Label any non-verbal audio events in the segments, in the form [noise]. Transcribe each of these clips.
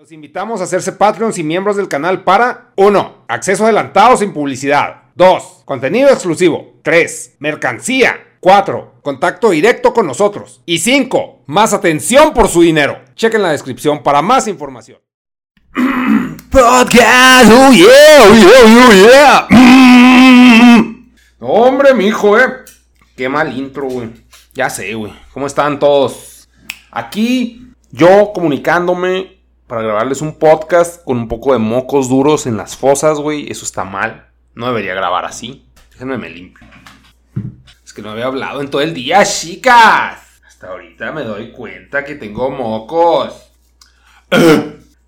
Los invitamos a hacerse Patreons y miembros del canal para 1. Acceso adelantado sin publicidad. 2. Contenido exclusivo. 3. Mercancía. 4. Contacto directo con nosotros. Y 5. Más atención por su dinero. Chequen la descripción para más información. [clears throat] Podcast, oh yeah, oh yeah, oh yeah. [clears throat] Hombre, mi hijo, eh. Qué mal intro, güey. Ya sé, güey. ¿Cómo están todos? Aquí, yo comunicándome para grabarles un podcast con un poco de mocos duros en las fosas, güey. Eso está mal. No debería grabar así. Déjenme me limpio. Es que no había hablado en todo el día, chicas. Hasta ahorita me doy cuenta que tengo mocos. [clears throat]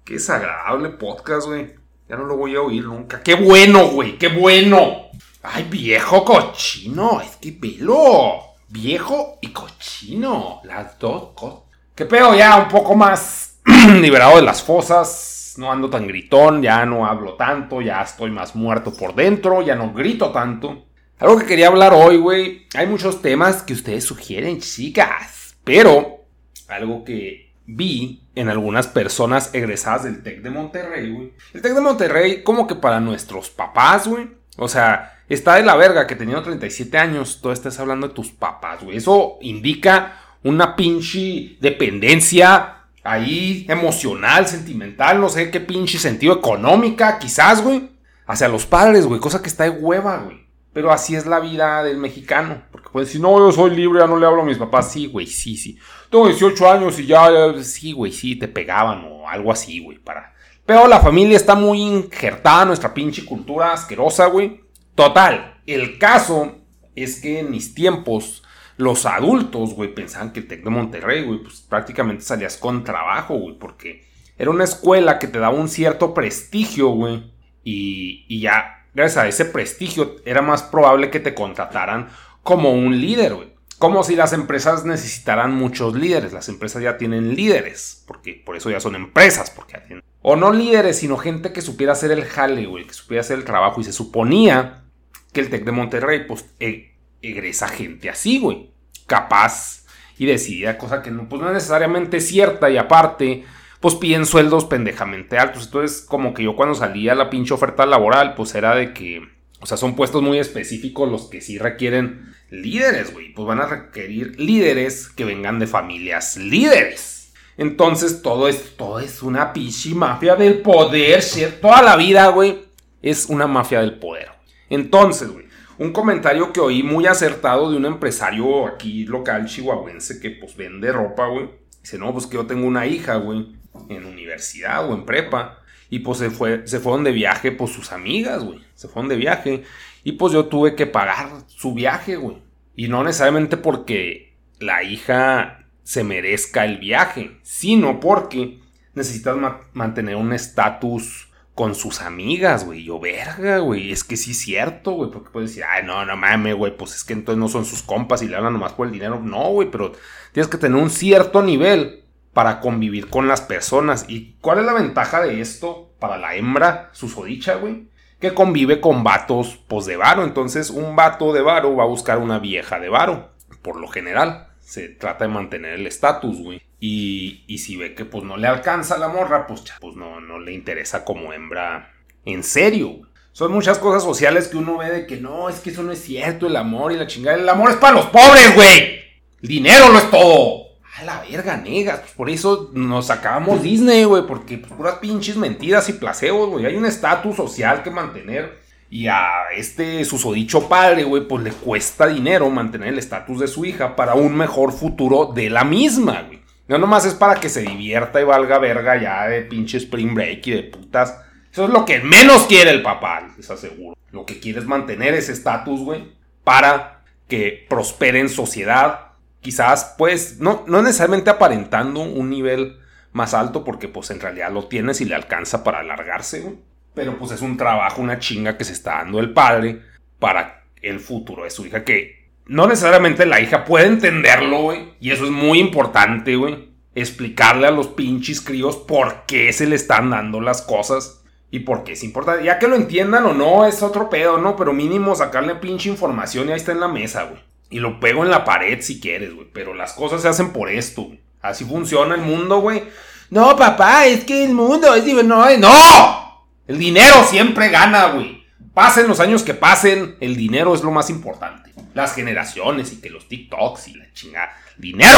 Qué desagradable podcast, güey. Ya no lo voy a oír nunca. ¡Qué bueno, güey! ¡Qué bueno! ¡Ay, viejo cochino! Es que pelo. Viejo y cochino. Las dos cosas. ¿Qué pedo? Ya un poco más [clears throat] liberado de las fosas, no ando tan gritón, ya no hablo tanto, ya estoy más muerto por dentro, ya no grito tanto. Algo que quería hablar hoy, güey, hay muchos temas que ustedes sugieren, chicas, pero algo que vi en algunas personas egresadas del TEC de Monterrey, güey. El TEC de Monterrey, como que para nuestros papás, güey. O sea, está de la verga que teniendo 37 años, tú estás hablando de tus papás, güey. Eso indica una pinche dependencia ahí emocional, sentimental, no sé qué pinche sentido económica, quizás, güey, hacia los padres, güey, cosa que está de hueva, güey. Pero así es la vida del mexicano. Porque pueden decir, no, yo soy libre, ya no le hablo a mis papás. Sí, güey, sí, sí. Tengo 18 años y ya, sí, güey, sí, te pegaban o algo así, güey, para... Pero la familia está muy injertada nuestra pinche cultura asquerosa, güey. Total, el caso es que en mis tiempos los adultos, güey, pensaban que el TEC de Monterrey, güey, pues prácticamente salías con trabajo, güey, porque era una escuela que te daba un cierto prestigio, güey, y, y ya, gracias a ese prestigio, era más probable que te contrataran como un líder, güey. Como si las empresas necesitaran muchos líderes. Las empresas ya tienen líderes. Porque por eso ya son empresas. Porque ya tienen. O no líderes, sino gente que supiera hacer el jale, güey. Que supiera hacer el trabajo. Y se suponía que el TEC de Monterrey, pues, e, egresa gente así, güey capaz y decidida, cosa que no, pues no es necesariamente cierta y aparte, pues piden sueldos pendejamente altos. Entonces, como que yo cuando salía la pinche oferta laboral, pues era de que, o sea, son puestos muy específicos los que sí requieren líderes, güey. Pues van a requerir líderes que vengan de familias líderes. Entonces, todo es, todo es una pinche mafia del poder, Toda la vida, güey, es una mafia del poder. Entonces, güey, un comentario que oí muy acertado de un empresario aquí local chihuahuense que pues vende ropa, güey. Dice, no, pues que yo tengo una hija, güey, en universidad o en prepa. Y pues se, fue, se fueron de viaje, pues sus amigas, güey. Se fueron de viaje. Y pues yo tuve que pagar su viaje, güey. Y no necesariamente porque la hija se merezca el viaje, sino porque necesitas mantener un estatus con sus amigas, güey. Yo, verga, güey. Es que sí es cierto, güey. Porque puedes decir, ay, no, no mames, güey. Pues es que entonces no son sus compas y le hablan nomás por el dinero. No, güey, pero tienes que tener un cierto nivel para convivir con las personas. ¿Y cuál es la ventaja de esto para la hembra susodicha, güey? Que convive con vatos, pues de varo. Entonces, un vato de varo va a buscar una vieja de varo, por lo general se trata de mantener el estatus, güey. Y, si ve que pues no le alcanza la morra, pues, pues no, le interesa como hembra en serio. Son muchas cosas sociales que uno ve de que no, es que eso no es cierto, el amor y la chingada. El amor es para los pobres, güey. El dinero no es todo. A la verga, negas. Pues por eso nos sacamos Disney, güey. Porque pues, puras pinches mentiras y placebos, güey. Hay un estatus social que mantener. Y a este susodicho padre, güey, pues le cuesta dinero mantener el estatus de su hija para un mejor futuro de la misma, güey. No nomás es para que se divierta y valga verga ya de pinche spring break y de putas. Eso es lo que menos quiere el papá, les aseguro. Lo que quiere es mantener ese estatus, güey, para que prospere en sociedad. Quizás, pues, no, no necesariamente aparentando un nivel más alto, porque pues en realidad lo tiene si le alcanza para alargarse, güey pero pues es un trabajo, una chinga que se está dando el padre para el futuro de su hija, que no necesariamente la hija puede entenderlo, güey, y eso es muy importante, güey, explicarle a los pinches críos por qué se le están dando las cosas y por qué es importante. Ya que lo entiendan o no, es otro pedo, ¿no? Pero mínimo sacarle pinche información y ahí está en la mesa, güey. Y lo pego en la pared si quieres, güey. Pero las cosas se hacen por esto, güey. Así funciona el mundo, güey. No, papá, es que el mundo es... No, no. El dinero siempre gana, güey. Pasen los años que pasen, el dinero es lo más importante. Las generaciones y que los TikToks y la chingada. ¡Dinero!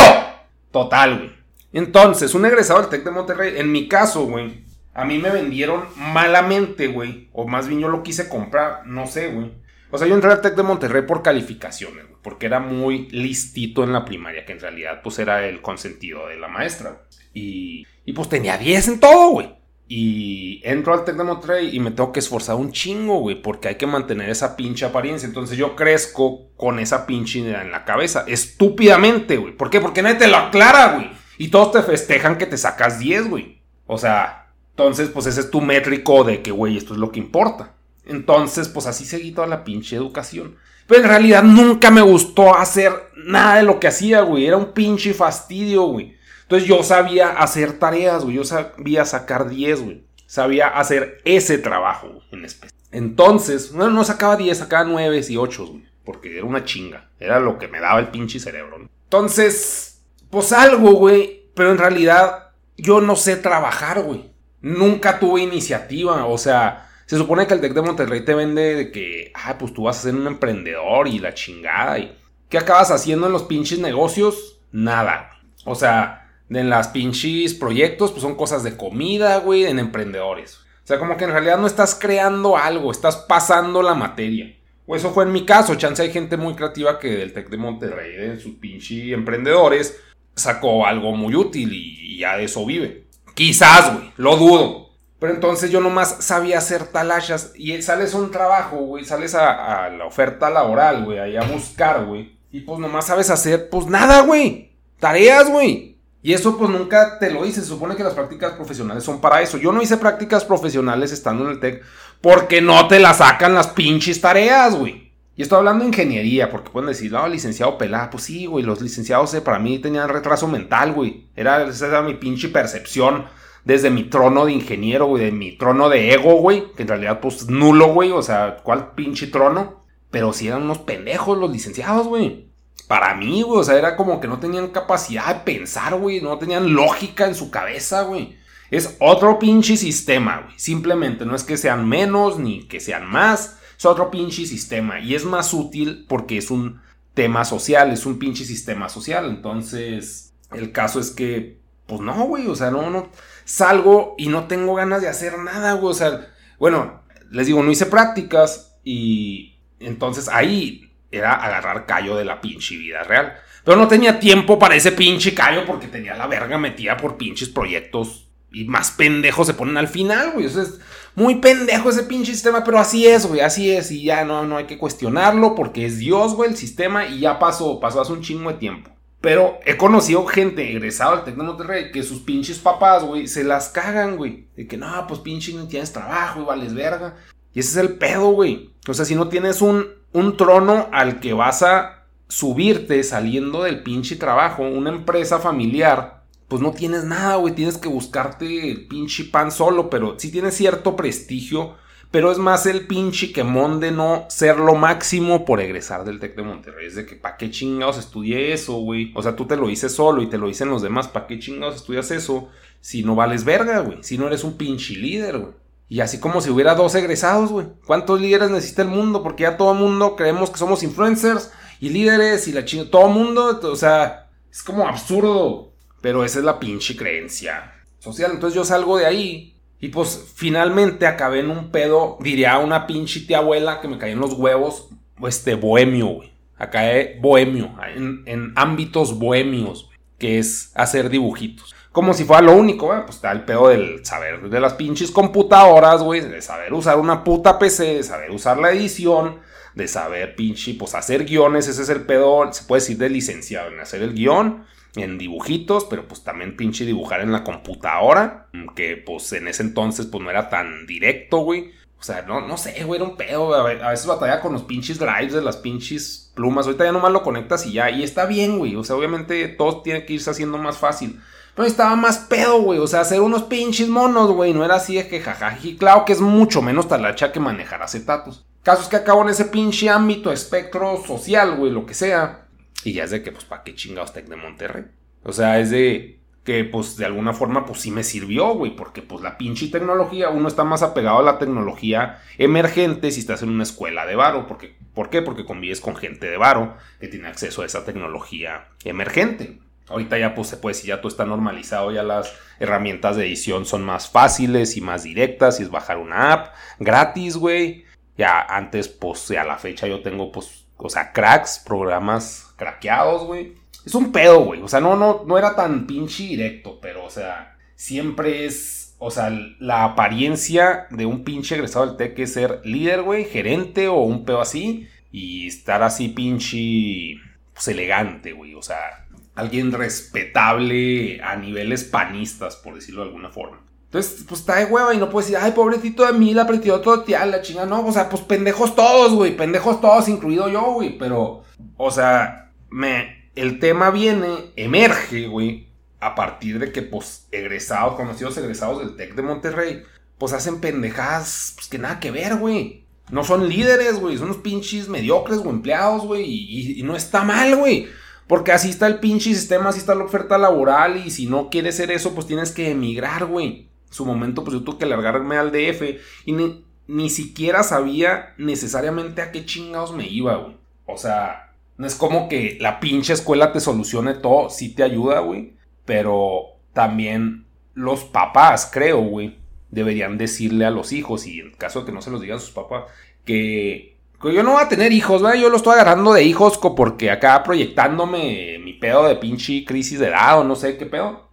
Total, güey. Entonces, un egresado del TEC de Monterrey, en mi caso, güey, a mí me vendieron malamente, güey. O más bien yo lo quise comprar, no sé, güey. O sea, yo entré al TEC de Monterrey por calificaciones, güey, porque era muy listito en la primaria, que en realidad pues era el consentido de la maestra. Y, y pues tenía 10 en todo, güey. Y entro al TEC de y me tengo que esforzar un chingo, güey, porque hay que mantener esa pinche apariencia. Entonces yo crezco con esa pinche idea en la cabeza, estúpidamente, güey. ¿Por qué? Porque nadie te lo aclara, güey. Y todos te festejan que te sacas 10, güey. O sea, entonces, pues ese es tu métrico de que, güey, esto es lo que importa. Entonces, pues así seguí toda la pinche educación. Pero en realidad nunca me gustó hacer nada de lo que hacía, güey. Era un pinche fastidio, güey. Entonces yo sabía hacer tareas, güey. Yo sabía sacar 10, güey. Sabía hacer ese trabajo en. Entonces, no, no sacaba 10, sacaba 9 y 8, güey. Porque era una chinga. Era lo que me daba el pinche cerebro. Entonces, pues algo, güey. Pero en realidad yo no sé trabajar, güey. Nunca tuve iniciativa. O sea, se supone que el Tec de Monterrey te vende de que, ah, pues tú vas a ser un emprendedor y la chingada. ¿Y qué acabas haciendo en los pinches negocios? Nada. O sea, en las pinches proyectos, pues son cosas de comida, güey, en emprendedores. O sea, como que en realidad no estás creando algo, estás pasando la materia. O eso fue en mi caso. Chance hay gente muy creativa que del Tec de Monterrey, de sus pinches emprendedores, sacó algo muy útil y ya de eso vive. Quizás, güey, lo dudo. Pero entonces yo nomás sabía hacer talachas y sales a un trabajo, güey, sales a, a la oferta laboral, güey, ahí a buscar, güey. Y pues nomás sabes hacer, pues nada, güey. Tareas, güey. Y eso pues nunca te lo hice. Se supone que las prácticas profesionales son para eso. Yo no hice prácticas profesionales estando en el TEC porque no te las sacan las pinches tareas, güey. Y estoy hablando de ingeniería, porque pueden decir, no, licenciado pelada. Pues sí, güey, los licenciados eh, para mí tenían retraso mental, güey. Era, esa era mi pinche percepción desde mi trono de ingeniero, güey, de mi trono de ego, güey. Que en realidad, pues nulo, güey. O sea, ¿cuál pinche trono? Pero sí eran unos pendejos los licenciados, güey para mí, güey, o sea, era como que no tenían capacidad de pensar, güey, no tenían lógica en su cabeza, güey. Es otro pinche sistema, güey. Simplemente no es que sean menos ni que sean más, es otro pinche sistema y es más útil porque es un tema social, es un pinche sistema social. Entonces, el caso es que, pues no, güey, o sea, no, no, salgo y no tengo ganas de hacer nada, güey, o sea, bueno, les digo, no hice prácticas y entonces ahí era agarrar callo de la pinche vida real. Pero no tenía tiempo para ese pinche callo porque tenía la verga metida por pinches proyectos. Y más pendejos se ponen al final, güey. O es muy pendejo ese pinche sistema, pero así es, güey, así es. Y ya no, no hay que cuestionarlo porque es Dios, güey, el sistema. Y ya pasó, pasó hace un chingo de tiempo. Pero he conocido gente egresada al Tec de Monterrey que sus pinches papás, güey, se las cagan, güey. De que no, pues pinche no tienes trabajo y vales verga. Y ese es el pedo, güey. O sea, si no tienes un un trono al que vas a subirte saliendo del pinche trabajo, una empresa familiar, pues no tienes nada, güey, tienes que buscarte el pinche pan solo, pero sí tienes cierto prestigio, pero es más el pinche quemón de no ser lo máximo por egresar del TEC de Monterrey, es de que pa' qué chingados estudié eso, güey, o sea, tú te lo hice solo y te lo dicen los demás, pa' qué chingados estudias eso si no vales verga, güey, si no eres un pinche líder, güey. Y así como si hubiera dos egresados, güey. ¿Cuántos líderes necesita el mundo? Porque ya todo el mundo creemos que somos influencers y líderes y la chingada. Todo el mundo, o sea, es como absurdo. Pero esa es la pinche creencia social. Entonces yo salgo de ahí y pues finalmente acabé en un pedo, diría una pinche tía abuela que me cayó en los huevos, este bohemio, güey. Acabé bohemio, en, en ámbitos bohemios, que es hacer dibujitos como si fuera lo único, güey. Pues está el pedo del saber de las pinches computadoras, güey. De saber usar una puta PC, de saber usar la edición, de saber pinche, pues hacer guiones. Ese es el pedo, se puede decir de licenciado en hacer el guion, en dibujitos, pero pues también pinche dibujar en la computadora. Que pues en ese entonces, pues no era tan directo, güey. O sea, no, no sé, güey, era un pedo. A veces batalla con los pinches drives de las pinches plumas. Ahorita ya nomás lo conectas y ya. Y está bien, güey. O sea, obviamente todo tiene que irse haciendo más fácil. Pero estaba más pedo, güey. O sea, hacer unos pinches monos, güey. No era así de que jajaji. Claro que es mucho menos talacha que manejar acetatos. Casos que acabo en ese pinche ámbito, espectro social, güey, lo que sea. Y ya es de que, pues, ¿para qué chingados Tec de Monterrey? O sea, es de. Que pues de alguna forma pues sí me sirvió, güey, porque pues la pinche tecnología, uno está más apegado a la tecnología emergente si estás en una escuela de varo, porque, ¿por qué? Porque convives con gente de varo que tiene acceso a esa tecnología emergente. Ahorita ya pues se puede decir, ya todo está normalizado, ya las herramientas de edición son más fáciles y más directas, y es bajar una app gratis, güey. Ya antes pues a la fecha yo tengo pues, o sea, cracks, programas craqueados, güey es un pedo, güey. O sea, no, no, no era tan pinche directo, pero, o sea, siempre es. O sea, la apariencia de un pinche egresado del TEC es ser líder, güey, gerente o un pedo así. Y estar así pinche. Pues elegante, güey. O sea, alguien respetable a niveles panistas, por decirlo de alguna forma. Entonces, pues está de hueva y no puedes decir, ay, pobrecito de mí, la apretó todo tía, la chinga. No, o sea, pues pendejos todos, güey. Pendejos todos, incluido yo, güey. Pero, o sea, me, el tema viene, emerge, güey, a partir de que, pues, egresados, conocidos egresados del TEC de Monterrey, pues hacen pendejadas, pues que nada que ver, güey. No son líderes, güey, son unos pinches mediocres o empleados, güey, y, no está mal, güey. Porque así está el pinche sistema, así está la oferta laboral, y si no quieres ser eso, pues tienes que emigrar, güey. Su momento, pues yo tuve que largarme al DF, y ni, ni siquiera sabía necesariamente a qué chingados me iba, güey. O sea, no es como que la pinche escuela te solucione todo, sí te ayuda, güey. Pero también los papás, creo, güey, deberían decirle a los hijos, y en caso de que no se los digan sus papás, que, yo no voy a tener hijos, ¿verdad? Yo lo estoy agarrando de hijos porque acá proyectándome mi pedo de pinche crisis de edad o no sé qué pedo.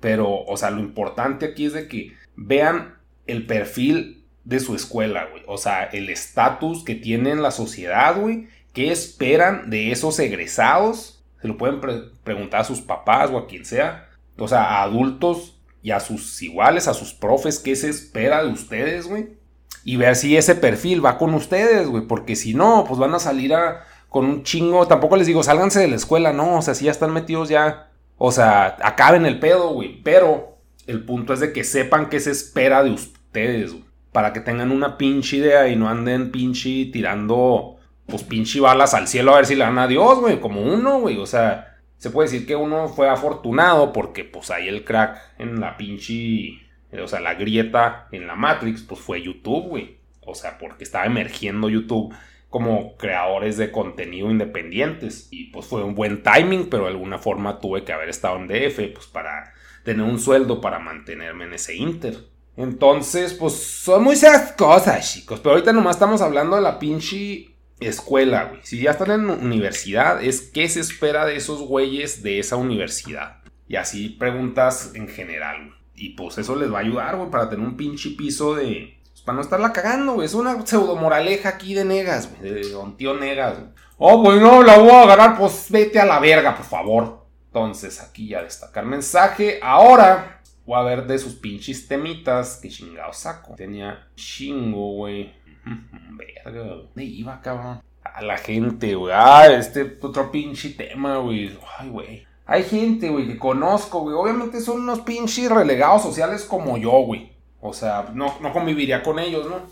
Pero, o sea, lo importante aquí es de que vean el perfil de su escuela, güey. O sea, el estatus que tiene en la sociedad, güey. ¿Qué esperan de esos egresados? Se lo pueden preguntar a sus papás o a quien sea. O sea, a adultos y a sus iguales, a sus profes, ¿qué se espera de ustedes, güey? Y ver si ese perfil va con ustedes, güey. Porque si no, pues van a salir a, con un chingo. Tampoco les digo, sálganse de la escuela, no. O sea, si ya están metidos ya. O sea, acaben el pedo, güey. Pero el punto es de que sepan qué se espera de ustedes, güey. Para que tengan una pinche idea y no anden pinche tirando pues pinche balas al cielo a ver si le dan a Dios, güey, como uno, güey, o sea, se puede decir que uno fue afortunado porque pues ahí el crack en la pinche, o sea, la grieta en la Matrix, pues fue YouTube, güey, o sea, porque estaba emergiendo YouTube como creadores de contenido independientes y pues fue un buen timing, pero de alguna forma tuve que haber estado en DF, pues para tener un sueldo para mantenerme en ese Inter. Entonces, pues son muchas cosas, chicos. Pero ahorita nomás estamos hablando de la pinche escuela, güey. Si ya están en universidad, es qué se espera de esos güeyes de esa universidad. Y así preguntas en general, güey. Y pues eso les va a ayudar, güey, para tener un pinche piso de. Pues, para no estarla cagando, güey. Es una pseudo moraleja aquí de negas, güey. De don tío negas, güey. Oh, pues no, la voy a agarrar, pues vete a la verga, por favor. Entonces, aquí ya destacar mensaje. Ahora voy a ver de sus pinches temitas. Que chingado saco. Tenía chingo, güey. Verga, ¿dónde iba, cabrón? A la gente, güey. Ah, este otro pinche tema, güey. Ay, güey. Hay gente, güey, que conozco, güey. Obviamente son unos pinches relegados sociales como yo, güey. O sea, no, no conviviría con ellos, ¿no?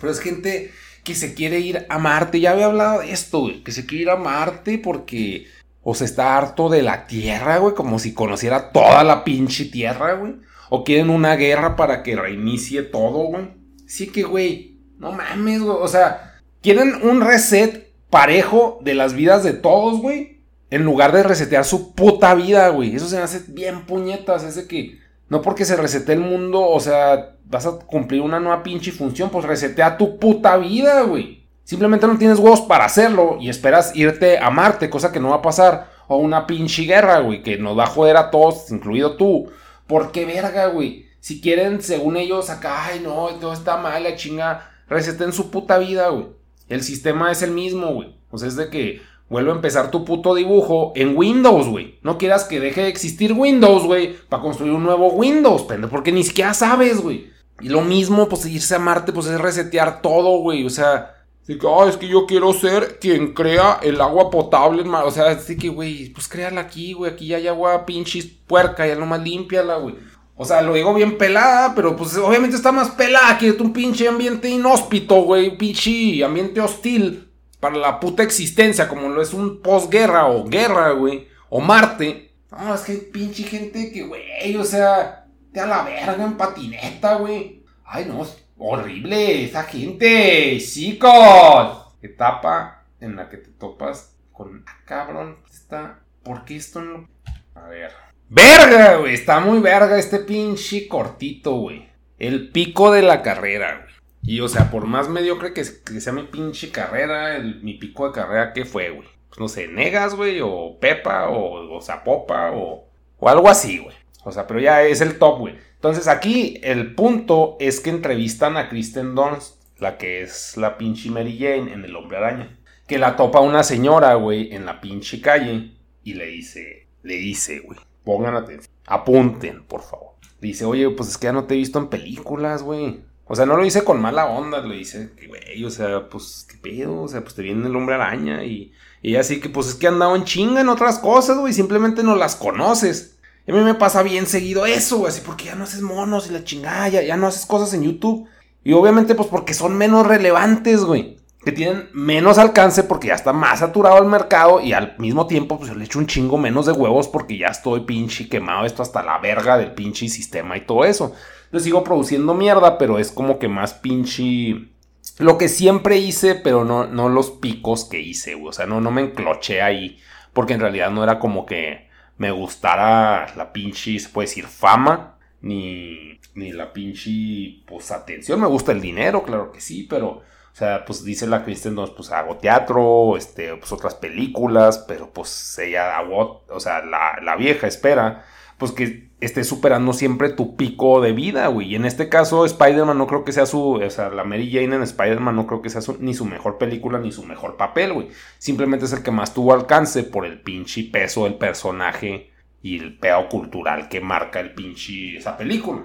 Pero es gente que se quiere ir a Marte. Ya había hablado de esto, güey. Que se quiere ir a Marte porque o se está harto de la Tierra, güey. Como si conociera toda la pinche Tierra, güey. O quieren una guerra para que reinicie todo, güey. Sí que, güey, no mames, güey. O sea, quieren un reset parejo de las vidas de todos, güey. En lugar de resetear su puta vida, güey. Eso se me hace bien puñetas. Es de que no porque se resete el mundo, o sea, vas a cumplir una nueva pinche función, pues resetea tu puta vida, güey. Simplemente no tienes huevos para hacerlo y esperas irte a Marte, cosa que no va a pasar. O una pinche guerra, güey, que nos va a joder a todos, incluido tú. ¿Por qué verga, güey? Si quieren, según ellos, acá, ay, no, todo está mal, la chinga en su puta vida, güey. El sistema es el mismo, güey. O sea, es de que vuelve a empezar tu puto dibujo en Windows, güey. No quieras que deje de existir Windows, güey, para construir un nuevo Windows, pendejo, porque ni siquiera sabes, güey. Y lo mismo, pues irse a Marte, pues es resetear todo, güey. O sea, es que yo quiero ser quien crea el agua potable. O sea, así que, güey, pues créala aquí, güey. Aquí ya hay agua pinches puerca, ya nomás límpiala, güey. O sea, lo digo bien pelada, pero pues obviamente está más pelada que un pinche ambiente inhóspito, güey. Pinche ambiente hostil para la puta existencia, como lo es un posguerra o guerra, güey. O Marte. No, es que pinche gente que, güey, o sea, te a la verga en patineta, güey. Ay, no, horrible esa gente, chicos. Etapa en la que te topas con, ah, cabrón, está, ¿por qué esto no? A ver. Verga, güey, está muy verga este pinche cortito, güey. El pico de la carrera, güey. Y o sea, por más mediocre que, que sea mi pinche carrera, mi pico de carrera, ¿qué fue, güey? Pues no sé, Negas, güey, o Pepa, o, o Zapopa, o, o algo así, güey. O sea, pero ya es el top, güey. Entonces aquí el punto es que entrevistan a Kristen Dunst, la que es la pinche Mary Jane en El Hombre Araña. Que la topa una señora, güey, en la pinche calle y le dice, le dice, güey, pongan atención, apunten, por favor. Dice, oye, pues es que ya no te he visto en películas, güey. O sea, no lo dice con mala onda, dice que, güey, o sea, pues, ¿qué pedo? O sea, pues te viene el hombre araña y, y así que, pues es que han dado en chinga en otras cosas, güey, simplemente no las conoces. Y a mí me pasa bien seguido eso, güey, así porque ya no haces monos y la chingada, ya, ya no haces cosas en YouTube. Y obviamente, pues porque son menos relevantes, güey. Que tienen menos alcance porque ya está más saturado el mercado y al mismo tiempo, pues yo le echo un chingo menos de huevos porque ya estoy pinche quemado esto hasta la verga del pinche sistema y todo eso. Yo sigo produciendo mierda, pero es como que más pinche. Lo que siempre hice, pero no, no los picos que hice, güey. O sea, no, no me encloché ahí. Porque en realidad no era como que me gustara la pinche, se puede decir, fama. Ni, ni la pinche, pues, atención. Me gusta el dinero, claro que sí, pero... O sea, pues dice la Kristen pues hago teatro, este, pues otras películas, pero pues ella, o sea, la, la vieja espera, pues que estés superando siempre tu pico de vida, güey. Y en este caso, Spider-Man no creo que sea su. O sea, la Mary Jane en Spider-Man no creo que sea ni su mejor película ni su mejor papel, güey. Simplemente es el que más tuvo alcance por el pinche peso del personaje y el pedo cultural que marca el pinche esa película.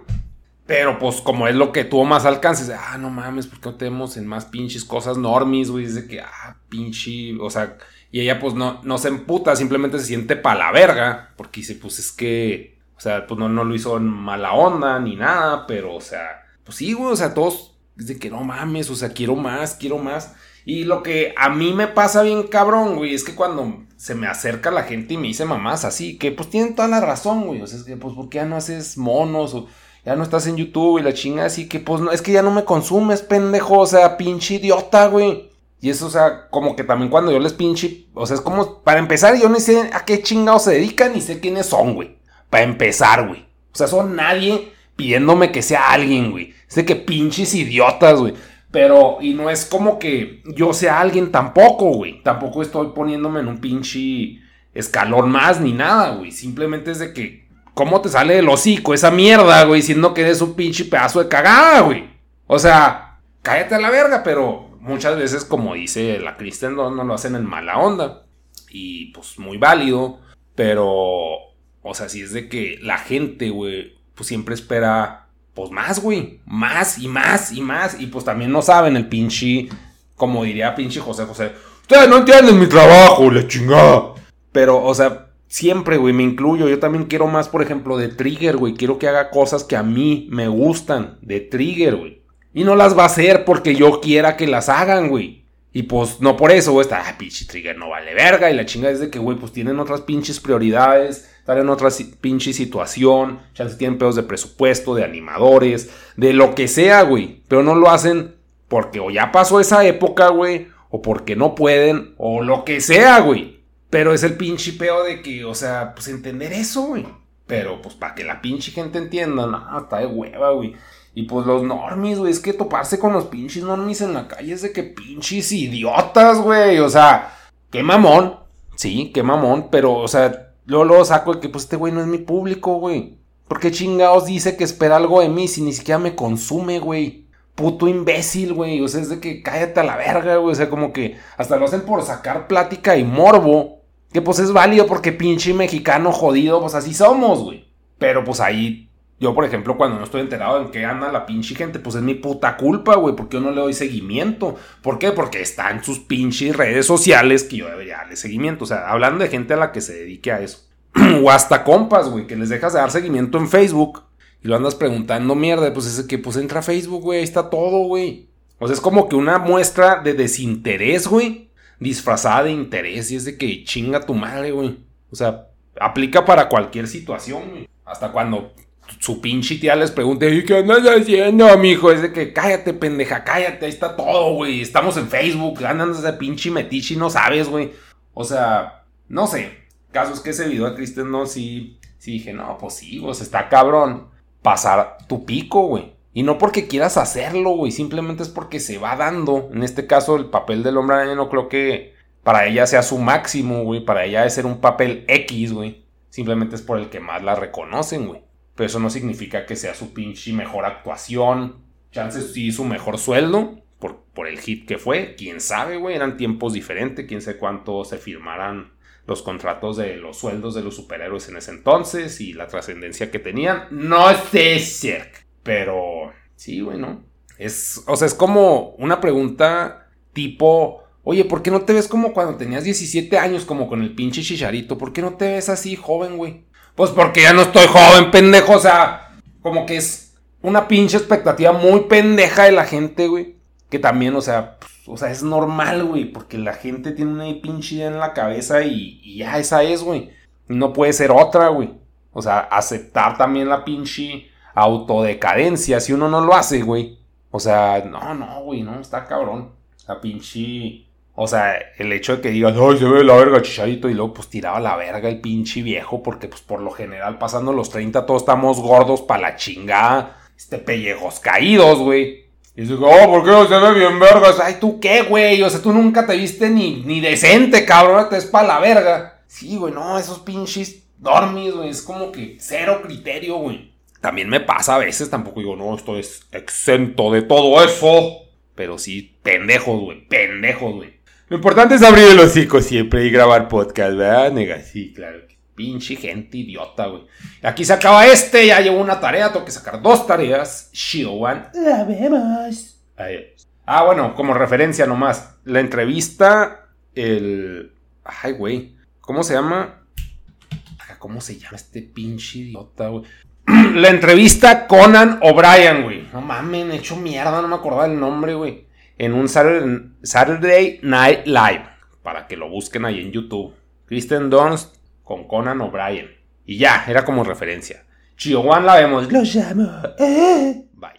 Pero pues como es lo que tuvo más alcance, ah, no mames, ¿por qué no tenemos en más pinches cosas normis, güey? Dice que, ah, pinche, o sea, y ella pues no, no se emputa, simplemente se siente pa' la verga, porque dice, pues es que o sea, pues no, no lo hizo en mala onda ni nada, pero, o sea, pues sí, güey, o sea, todos de que no mames, o sea, quiero más, quiero más. Y lo que a mí me pasa bien cabrón, güey, es que cuando se me acerca la gente y me dice mamás así, que pues tienen toda la razón, güey. O sea, es que pues, ¿por qué ya no haces monos? O ya no estás en YouTube y la chinga así, que pues no, es que ya no me consumes, pendejo, o sea, pinche idiota, güey. Y eso, o sea, como que también cuando yo les pinche, o sea, es como, para empezar, yo no sé a qué chingados se dedican ni sé quiénes son, güey. Para empezar, güey. O sea, son nadie pidiéndome que sea alguien, güey. De que pinches idiotas, güey. Pero, y no es como que yo sea alguien tampoco, güey. Tampoco estoy poniéndome en un pinche escalón más ni nada, güey. Simplemente es de que, ¿cómo te sale del hocico esa mierda, güey? Diciendo que eres un pinche pedazo de cagada, güey. O sea, cállate a la verga, pero muchas veces, como dice la Kristen, no, no lo hacen en mala onda. Y pues muy válido. Pero o sea, si es de que la gente, güey, pues siempre espera, pues más, güey, más y más y más. Y pues también no saben el pinche, como diría pinche José José, ustedes no entienden mi trabajo, la chingada. Pero, o sea, siempre, güey, me incluyo. Yo también quiero más, por ejemplo, de Trigger, güey. Quiero que haga cosas que a mí me gustan de Trigger, güey. Y no las va a hacer porque yo quiera que las hagan, güey. Y pues no por eso, güey, está, ah, pinche Trigger no vale verga. Y la chingada es de que, güey, pues tienen otras pinches prioridades estar en otra pinche situación, chances tienen pedos de presupuesto, de animadores, de lo que sea, güey. Pero no lo hacen porque o ya pasó esa época, güey, o porque no pueden, o lo que sea, güey. Pero es el pinche peo de que, o sea, pues entender eso, güey. Pero pues para que la pinche gente entienda, no, está de hueva, güey. Y pues los normis, güey, es que toparse con los pinches normis en la calle es de que pinches idiotas, güey. O sea, qué mamón. Sí, qué mamón, pero, o sea, Luego, luego saco de que pues este güey no es mi público, güey. ¿Por qué chingados dice que espera algo de mí si ni siquiera me consume, güey? Puto imbécil, güey. O sea, es de que cállate a la verga, güey. O sea, como que hasta lo hacen por sacar plática y morbo. Que pues es válido porque pinche mexicano jodido, pues así somos, güey. Pero pues ahí, yo por ejemplo, cuando no estoy enterado en qué anda la pinche gente, pues es mi puta culpa, güey. Porque yo no le doy seguimiento. ¿Por qué? Porque está en sus pinches redes sociales que yo debería darle seguimiento. O sea, hablando de gente a la que se dedique a eso. [clears throat] o hasta compas, güey, que les dejas de dar seguimiento en Facebook y lo andas preguntando mierda, pues es que pues entra a Facebook, güey, ahí está todo, güey. O sea, es como que una muestra de desinterés, güey, disfrazada de interés y es de que chinga tu madre, güey. O sea, Aplica para cualquier situación, güey. Hasta cuando su pinche tía les pregunte, ¿y qué andas haciendo, mijo? Es de que cállate, pendeja, cállate, ahí está todo, güey. Estamos en Facebook, andas de pinche metiche y no sabes, güey. O sea, no sé. Casos que ese video de Kristen no, sí, sí dije, no, pues sí, pues está cabrón. Pasar tu pico, güey. Y no porque quieras hacerlo, güey. Simplemente es porque se va dando. En este caso, el papel del hombre araña no creo que para ella sea su máximo, güey. Para ella es ser un papel X, güey. Simplemente es por el que más la reconocen, güey. Pero eso no significa que sea su pinche mejor actuación. Chances sí su mejor sueldo. Por, por el hit que fue. Quién sabe, güey. Eran tiempos diferentes. Quién sabe cuánto se firmaran los contratos de los sueldos de los superhéroes en ese entonces. Y la trascendencia que tenían. No sé, cerca. Pero sí, güey, ¿no? Es, o sea, es como una pregunta tipo, oye, ¿por qué no te ves como cuando tenías 17 años, como con el pinche chicharito? ¿Por qué no te ves así, joven, güey? Pues porque ya no estoy joven, pendejo, o sea, como que es una pinche expectativa muy pendeja de la gente, güey. Que también, o sea, pues, o sea, es normal, güey, porque la gente tiene una pinche idea en la cabeza y, y ya esa es, güey. No puede ser otra, güey. O sea, aceptar también la pinche autodecadencia si uno no lo hace, güey. O sea, no, no, güey, no, está cabrón. La pinche. O sea, el hecho de que digas, ay, se ve la verga, chicharito, y luego pues tiraba la verga el pinche viejo, porque pues por lo general pasando los 30 todos estamos gordos para la chingada, este pellejos caídos, güey. Y dice, oh, ¿por qué no se ve bien vergas? Ay, ¿tú qué, güey? O sea, tú nunca te viste ni, ni decente, cabrón, te es para la verga. Sí, güey, no, esos pinches dormis, güey, es como que cero criterio, güey. También me pasa a veces, tampoco digo, no, esto es exento de todo eso. Pero sí, pendejos, güey, pendejos, güey. Lo importante es abrir el hocico siempre y grabar podcast, ¿verdad, nega? Sí, claro. Pinche gente idiota, güey. Aquí se acaba este, ya llevo una tarea, tengo que sacar dos tareas. One. La vemos. Ah, bueno, como referencia nomás. La entrevista, el... Ay, güey. ¿Cómo se llama? ¿Cómo se llama este pinche idiota, güey? [clears throat] la entrevista Conan O'Brien, güey. No mames, hecho mierda, no me acordaba el nombre, güey. En un Saturday, Night Live. Para que lo busquen ahí en YouTube. Kristen Dunst con Conan O'Brien. Y ya, era como referencia. One la vemos. Lo llamo. Eh. Bye.